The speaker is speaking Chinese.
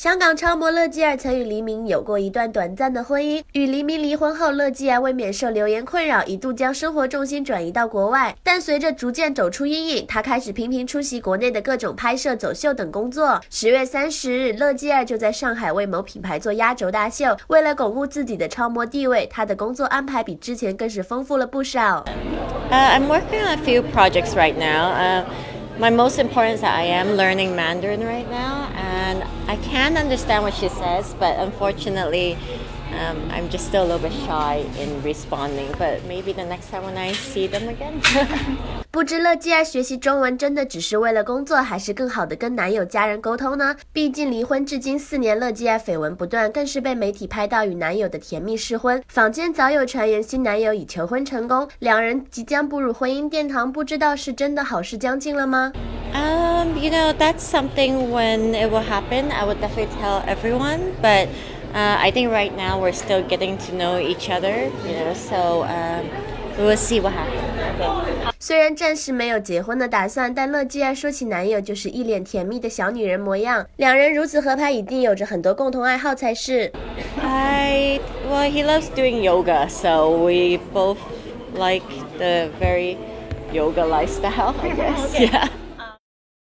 香港超模乐基儿曾与黎明有过一段短暂的婚姻。与黎明离婚后，乐基儿为免受流言困扰，一度将生活重心转移到国外。但随着逐渐走出阴影，她开始频频出席国内的各种拍摄、走秀等工作。十月三十日，乐基儿就在上海为某品牌做压轴大秀。为了巩固自己的超模地位，她的工作安排比之前更是丰富了不少。Uh, I'm working on a few projects right now. My most important is that I am learning Mandarin right now, and I can understand what she says, but unfortunately, um, I'm just still a little bit shy in responding. But maybe the next time when I see them again. 不知乐基儿学习中文真的只是为了工作，还是更好的跟男友家人沟通呢？毕竟离婚至今四年，乐基儿绯闻不断，更是被媒体拍到与男友的甜蜜试婚。坊间早有传言新男友已求婚成功，两人即将步入婚姻殿堂，不知道是真的好事将近了吗？Um, you know, that's something when it will happen, I would definitely tell everyone. But uh, I think right now we're still getting to know each other, you know, so um, we will see what happens. Okay. 虽然暂时没有结婚的打算，但乐基儿说起男友就是一脸甜蜜的小女人模样。两人如此合拍，一定有着很多共同爱好才是。I well, he loves doing yoga, so we both like the very yoga lifestyle, I guess. Yeah.